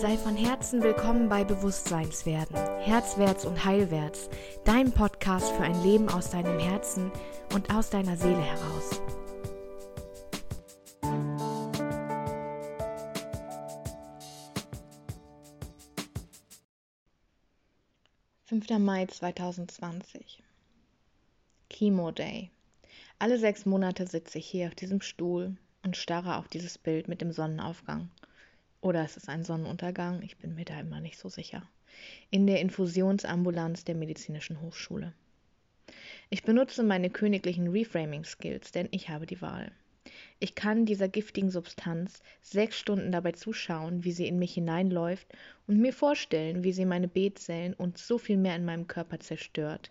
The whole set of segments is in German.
Sei von Herzen willkommen bei Bewusstseinswerden, Herzwärts und Heilwärts, dein Podcast für ein Leben aus deinem Herzen und aus deiner Seele heraus. Fünfter Mai 2020 Chemo Day. Alle sechs Monate sitze ich hier auf diesem Stuhl und starre auf dieses Bild mit dem Sonnenaufgang oder es ist ein Sonnenuntergang, ich bin mir da immer nicht so sicher. In der Infusionsambulanz der Medizinischen Hochschule. Ich benutze meine königlichen Reframing-Skills, denn ich habe die Wahl. Ich kann dieser giftigen Substanz sechs Stunden dabei zuschauen, wie sie in mich hineinläuft und mir vorstellen, wie sie meine B-Zellen und so viel mehr in meinem Körper zerstört.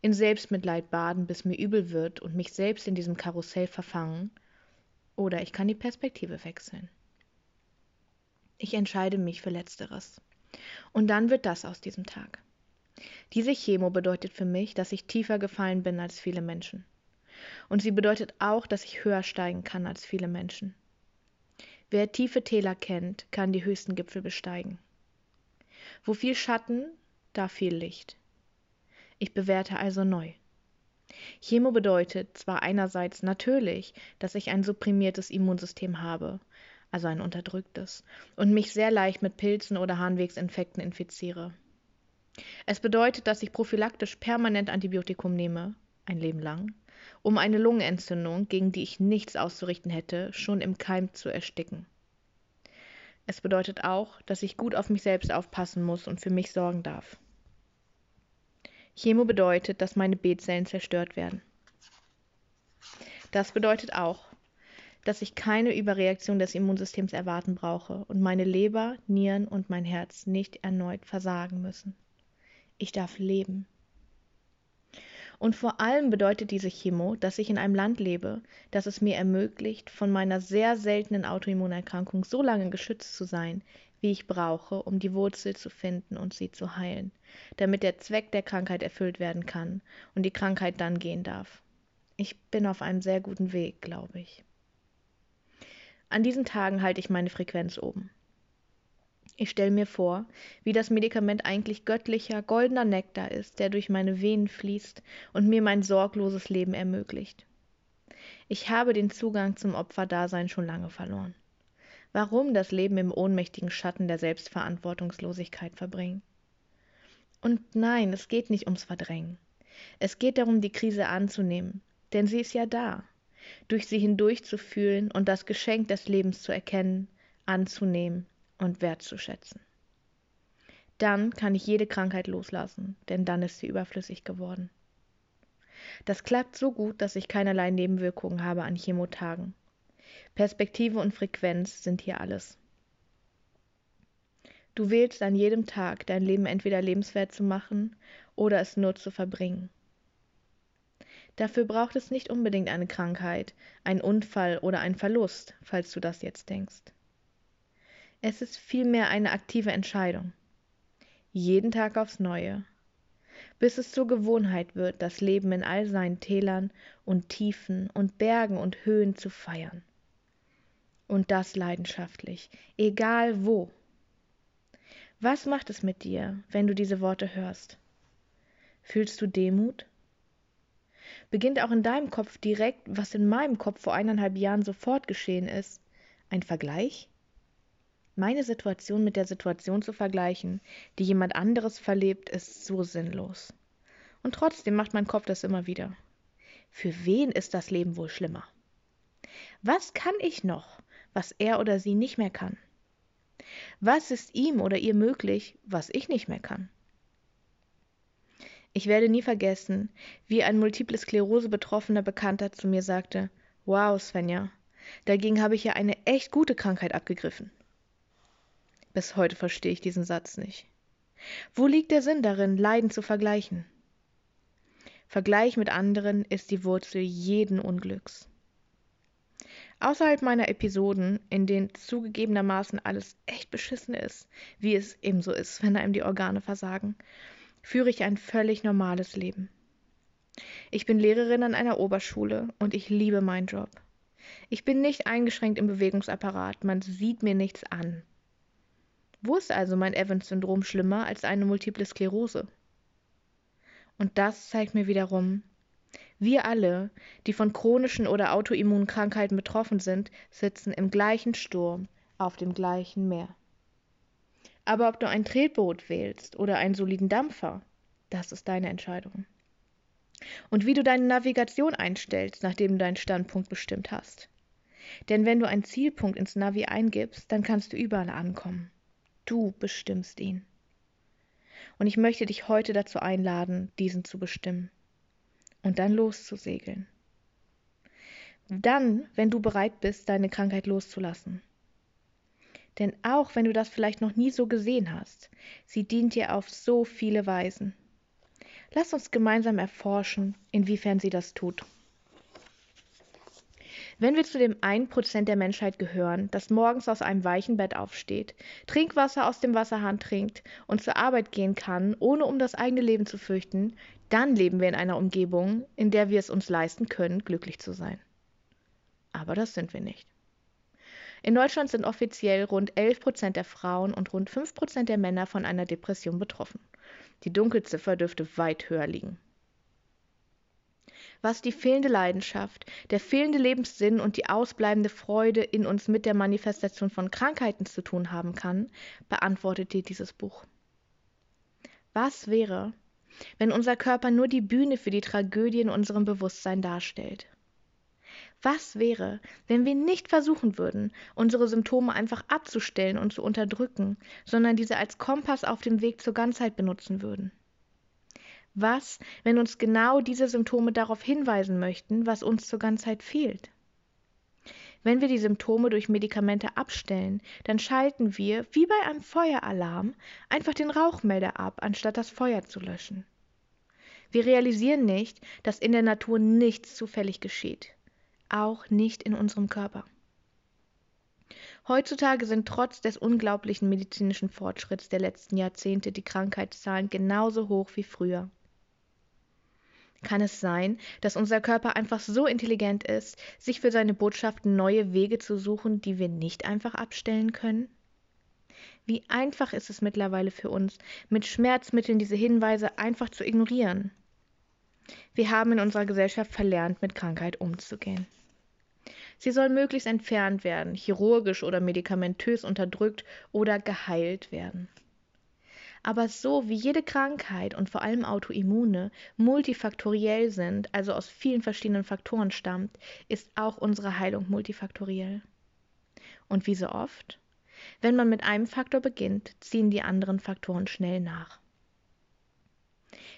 In Selbstmitleid baden, bis mir übel wird und mich selbst in diesem Karussell verfangen. Oder ich kann die Perspektive wechseln. Ich entscheide mich für letzteres. Und dann wird das aus diesem Tag. Diese Chemo bedeutet für mich, dass ich tiefer gefallen bin als viele Menschen. Und sie bedeutet auch, dass ich höher steigen kann als viele Menschen. Wer tiefe Täler kennt, kann die höchsten Gipfel besteigen. Wo viel Schatten, da viel Licht. Ich bewerte also neu. Chemo bedeutet zwar einerseits natürlich, dass ich ein supprimiertes Immunsystem habe, also ein unterdrücktes, und mich sehr leicht mit Pilzen oder Harnwegsinfekten infiziere. Es bedeutet, dass ich prophylaktisch permanent Antibiotikum nehme, ein Leben lang, um eine Lungenentzündung, gegen die ich nichts auszurichten hätte, schon im Keim zu ersticken. Es bedeutet auch, dass ich gut auf mich selbst aufpassen muss und für mich sorgen darf. Chemo bedeutet, dass meine B-Zellen zerstört werden. Das bedeutet auch, dass ich keine Überreaktion des Immunsystems erwarten brauche und meine Leber, Nieren und mein Herz nicht erneut versagen müssen. Ich darf leben. Und vor allem bedeutet diese Chemo, dass ich in einem Land lebe, das es mir ermöglicht, von meiner sehr seltenen Autoimmunerkrankung so lange geschützt zu sein, wie ich brauche, um die Wurzel zu finden und sie zu heilen, damit der Zweck der Krankheit erfüllt werden kann und die Krankheit dann gehen darf. Ich bin auf einem sehr guten Weg, glaube ich. An diesen Tagen halte ich meine Frequenz oben. Ich stelle mir vor, wie das Medikament eigentlich göttlicher, goldener Nektar ist, der durch meine Venen fließt und mir mein sorgloses Leben ermöglicht. Ich habe den Zugang zum Opferdasein schon lange verloren. Warum das Leben im ohnmächtigen Schatten der Selbstverantwortungslosigkeit verbringen? Und nein, es geht nicht ums Verdrängen. Es geht darum, die Krise anzunehmen, denn sie ist ja da durch sie hindurchzufühlen und das Geschenk des Lebens zu erkennen, anzunehmen und wertzuschätzen. Dann kann ich jede Krankheit loslassen, denn dann ist sie überflüssig geworden. Das klappt so gut, dass ich keinerlei Nebenwirkungen habe an Chemotagen. Perspektive und Frequenz sind hier alles. Du wählst an jedem Tag, dein Leben entweder lebenswert zu machen oder es nur zu verbringen. Dafür braucht es nicht unbedingt eine Krankheit, ein Unfall oder ein Verlust, falls du das jetzt denkst. Es ist vielmehr eine aktive Entscheidung. Jeden Tag aufs Neue. Bis es zur Gewohnheit wird, das Leben in all seinen Tälern und Tiefen und Bergen und Höhen zu feiern. Und das leidenschaftlich, egal wo. Was macht es mit dir, wenn du diese Worte hörst? Fühlst du Demut? Beginnt auch in deinem Kopf direkt, was in meinem Kopf vor eineinhalb Jahren sofort geschehen ist. Ein Vergleich? Meine Situation mit der Situation zu vergleichen, die jemand anderes verlebt, ist so sinnlos. Und trotzdem macht mein Kopf das immer wieder. Für wen ist das Leben wohl schlimmer? Was kann ich noch, was er oder sie nicht mehr kann? Was ist ihm oder ihr möglich, was ich nicht mehr kann? Ich werde nie vergessen, wie ein multiple Sklerose betroffener Bekannter zu mir sagte: Wow, Svenja, dagegen habe ich ja eine echt gute Krankheit abgegriffen. Bis heute verstehe ich diesen Satz nicht. Wo liegt der Sinn darin, Leiden zu vergleichen? Vergleich mit anderen ist die Wurzel jeden Unglücks. Außerhalb meiner Episoden, in denen zugegebenermaßen alles echt beschissen ist, wie es ebenso ist, wenn einem die Organe versagen, führe ich ein völlig normales Leben. Ich bin Lehrerin an einer Oberschule und ich liebe meinen Job. Ich bin nicht eingeschränkt im Bewegungsapparat, man sieht mir nichts an. Wo ist also mein Evans-Syndrom schlimmer als eine multiple Sklerose? Und das zeigt mir wiederum, wir alle, die von chronischen oder autoimmunen Krankheiten betroffen sind, sitzen im gleichen Sturm auf dem gleichen Meer. Aber ob du ein Tretboot wählst oder einen soliden Dampfer, das ist deine Entscheidung. Und wie du deine Navigation einstellst, nachdem du deinen Standpunkt bestimmt hast. Denn wenn du einen Zielpunkt ins Navi eingibst, dann kannst du überall ankommen. Du bestimmst ihn. Und ich möchte dich heute dazu einladen, diesen zu bestimmen und dann loszusegeln. Dann, wenn du bereit bist, deine Krankheit loszulassen. Denn auch wenn du das vielleicht noch nie so gesehen hast, sie dient dir auf so viele Weisen. Lass uns gemeinsam erforschen, inwiefern sie das tut. Wenn wir zu dem 1% der Menschheit gehören, das morgens aus einem weichen Bett aufsteht, Trinkwasser aus dem Wasserhahn trinkt und zur Arbeit gehen kann, ohne um das eigene Leben zu fürchten, dann leben wir in einer Umgebung, in der wir es uns leisten können, glücklich zu sein. Aber das sind wir nicht. In Deutschland sind offiziell rund 11% der Frauen und rund 5% der Männer von einer Depression betroffen. Die Dunkelziffer dürfte weit höher liegen was die fehlende Leidenschaft, der fehlende Lebenssinn und die ausbleibende Freude in uns mit der Manifestation von Krankheiten zu tun haben kann, beantwortet dir dieses Buch. Was wäre, wenn unser Körper nur die Bühne für die Tragödie in unserem Bewusstsein darstellt? Was wäre, wenn wir nicht versuchen würden, unsere Symptome einfach abzustellen und zu unterdrücken, sondern diese als Kompass auf dem Weg zur Ganzheit benutzen würden? Was, wenn uns genau diese Symptome darauf hinweisen möchten, was uns zur Ganzheit fehlt? Wenn wir die Symptome durch Medikamente abstellen, dann schalten wir, wie bei einem Feueralarm, einfach den Rauchmelder ab, anstatt das Feuer zu löschen. Wir realisieren nicht, dass in der Natur nichts zufällig geschieht, auch nicht in unserem Körper. Heutzutage sind trotz des unglaublichen medizinischen Fortschritts der letzten Jahrzehnte die Krankheitszahlen genauso hoch wie früher. Kann es sein, dass unser Körper einfach so intelligent ist, sich für seine Botschaften neue Wege zu suchen, die wir nicht einfach abstellen können? Wie einfach ist es mittlerweile für uns, mit Schmerzmitteln diese Hinweise einfach zu ignorieren? Wir haben in unserer Gesellschaft verlernt, mit Krankheit umzugehen. Sie soll möglichst entfernt werden, chirurgisch oder medikamentös unterdrückt oder geheilt werden. Aber so wie jede Krankheit und vor allem Autoimmune multifaktoriell sind, also aus vielen verschiedenen Faktoren stammt, ist auch unsere Heilung multifaktoriell. Und wie so oft, wenn man mit einem Faktor beginnt, ziehen die anderen Faktoren schnell nach.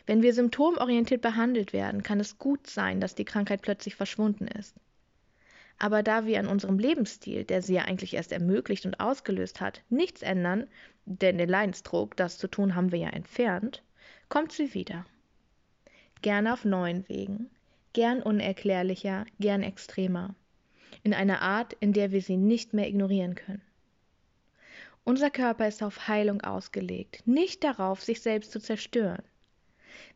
Wenn wir symptomorientiert behandelt werden, kann es gut sein, dass die Krankheit plötzlich verschwunden ist. Aber da wir an unserem Lebensstil, der sie ja eigentlich erst ermöglicht und ausgelöst hat, nichts ändern, denn den Leidensdruck, das zu tun, haben wir ja entfernt, kommt sie wieder. Gern auf neuen Wegen, gern unerklärlicher, gern extremer, in einer Art, in der wir sie nicht mehr ignorieren können. Unser Körper ist auf Heilung ausgelegt, nicht darauf, sich selbst zu zerstören.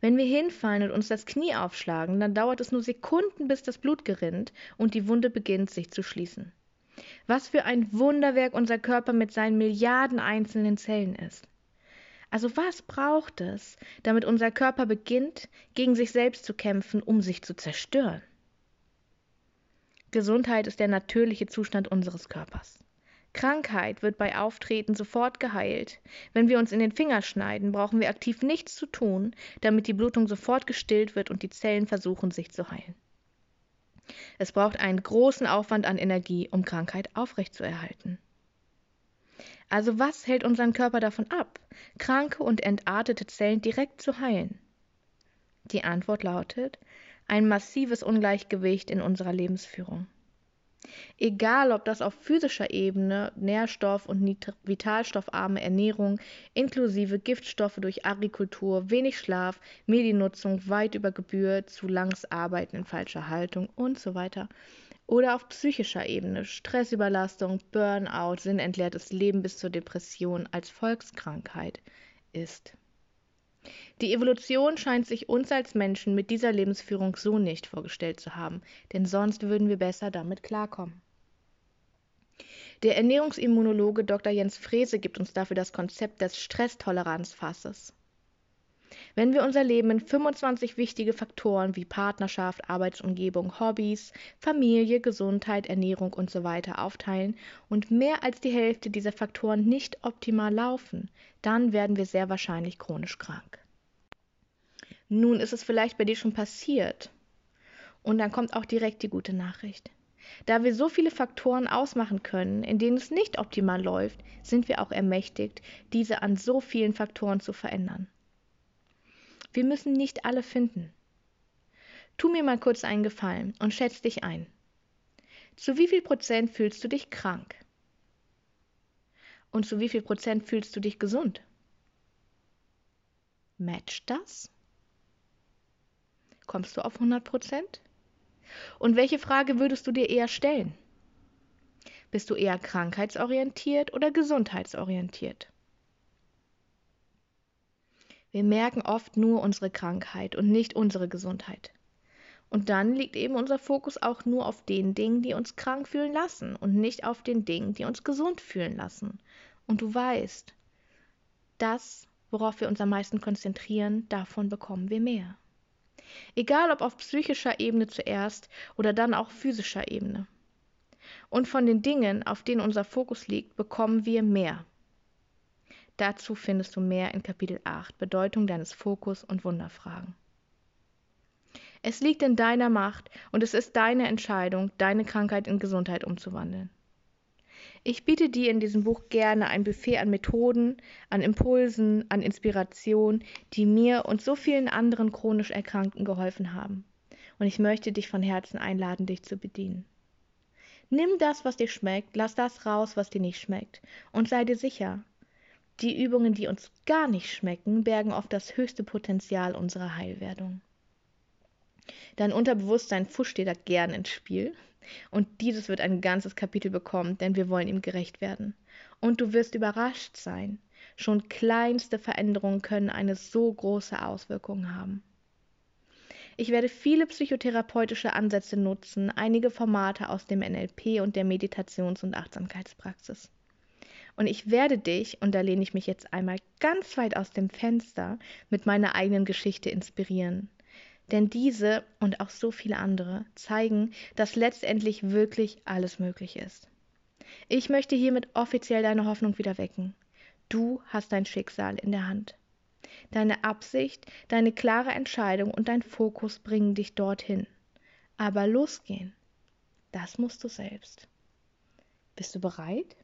Wenn wir hinfallen und uns das Knie aufschlagen, dann dauert es nur Sekunden, bis das Blut gerinnt und die Wunde beginnt sich zu schließen. Was für ein Wunderwerk unser Körper mit seinen Milliarden einzelnen Zellen ist. Also was braucht es, damit unser Körper beginnt, gegen sich selbst zu kämpfen, um sich zu zerstören? Gesundheit ist der natürliche Zustand unseres Körpers. Krankheit wird bei Auftreten sofort geheilt. Wenn wir uns in den Finger schneiden, brauchen wir aktiv nichts zu tun, damit die Blutung sofort gestillt wird und die Zellen versuchen, sich zu heilen. Es braucht einen großen Aufwand an Energie, um Krankheit aufrechtzuerhalten. Also was hält unseren Körper davon ab, kranke und entartete Zellen direkt zu heilen? Die Antwort lautet ein massives Ungleichgewicht in unserer Lebensführung. Egal, ob das auf physischer Ebene nährstoff- und vitalstoffarme Ernährung inklusive Giftstoffe durch Agrikultur, wenig Schlaf, Mediennutzung weit über Gebühr, zu langes Arbeiten in falscher Haltung und so weiter. Oder auf psychischer Ebene Stressüberlastung, Burnout, sinnentleertes Leben bis zur Depression als Volkskrankheit ist. Die Evolution scheint sich uns als Menschen mit dieser Lebensführung so nicht vorgestellt zu haben, denn sonst würden wir besser damit klarkommen. Der Ernährungsimmunologe Dr. Jens Frese gibt uns dafür das Konzept des Stresstoleranzfasses. Wenn wir unser Leben in 25 wichtige Faktoren wie Partnerschaft, Arbeitsumgebung, Hobbys, Familie, Gesundheit, Ernährung usw. So aufteilen und mehr als die Hälfte dieser Faktoren nicht optimal laufen, dann werden wir sehr wahrscheinlich chronisch krank. Nun ist es vielleicht bei dir schon passiert. Und dann kommt auch direkt die gute Nachricht. Da wir so viele Faktoren ausmachen können, in denen es nicht optimal läuft, sind wir auch ermächtigt, diese an so vielen Faktoren zu verändern. Wir müssen nicht alle finden. Tu mir mal kurz einen Gefallen und schätz dich ein. Zu wie viel Prozent fühlst du dich krank? Und zu wie viel Prozent fühlst du dich gesund? Matcht das? Kommst du auf 100 Prozent? Und welche Frage würdest du dir eher stellen? Bist du eher krankheitsorientiert oder gesundheitsorientiert? Wir merken oft nur unsere Krankheit und nicht unsere Gesundheit. Und dann liegt eben unser Fokus auch nur auf den Dingen, die uns krank fühlen lassen und nicht auf den Dingen, die uns gesund fühlen lassen. Und du weißt, das, worauf wir uns am meisten konzentrieren, davon bekommen wir mehr. Egal ob auf psychischer Ebene zuerst oder dann auch physischer Ebene. Und von den Dingen, auf denen unser Fokus liegt, bekommen wir mehr. Dazu findest du mehr in Kapitel 8 Bedeutung deines Fokus und Wunderfragen. Es liegt in deiner Macht und es ist deine Entscheidung, deine Krankheit in Gesundheit umzuwandeln. Ich biete dir in diesem Buch gerne ein Buffet an Methoden, an Impulsen, an Inspiration, die mir und so vielen anderen chronisch Erkrankten geholfen haben. Und ich möchte dich von Herzen einladen, dich zu bedienen. Nimm das, was dir schmeckt, lass das raus, was dir nicht schmeckt, und sei dir sicher, die Übungen, die uns gar nicht schmecken, bergen oft das höchste Potenzial unserer Heilwerdung. Dein Unterbewusstsein fuscht dir da gern ins Spiel. Und dieses wird ein ganzes Kapitel bekommen, denn wir wollen ihm gerecht werden. Und du wirst überrascht sein. Schon kleinste Veränderungen können eine so große Auswirkung haben. Ich werde viele psychotherapeutische Ansätze nutzen, einige Formate aus dem NLP und der Meditations- und Achtsamkeitspraxis. Und ich werde dich, und da lehne ich mich jetzt einmal ganz weit aus dem Fenster, mit meiner eigenen Geschichte inspirieren. Denn diese und auch so viele andere zeigen, dass letztendlich wirklich alles möglich ist. Ich möchte hiermit offiziell deine Hoffnung wieder wecken. Du hast dein Schicksal in der Hand. Deine Absicht, deine klare Entscheidung und dein Fokus bringen dich dorthin. Aber losgehen, das musst du selbst. Bist du bereit?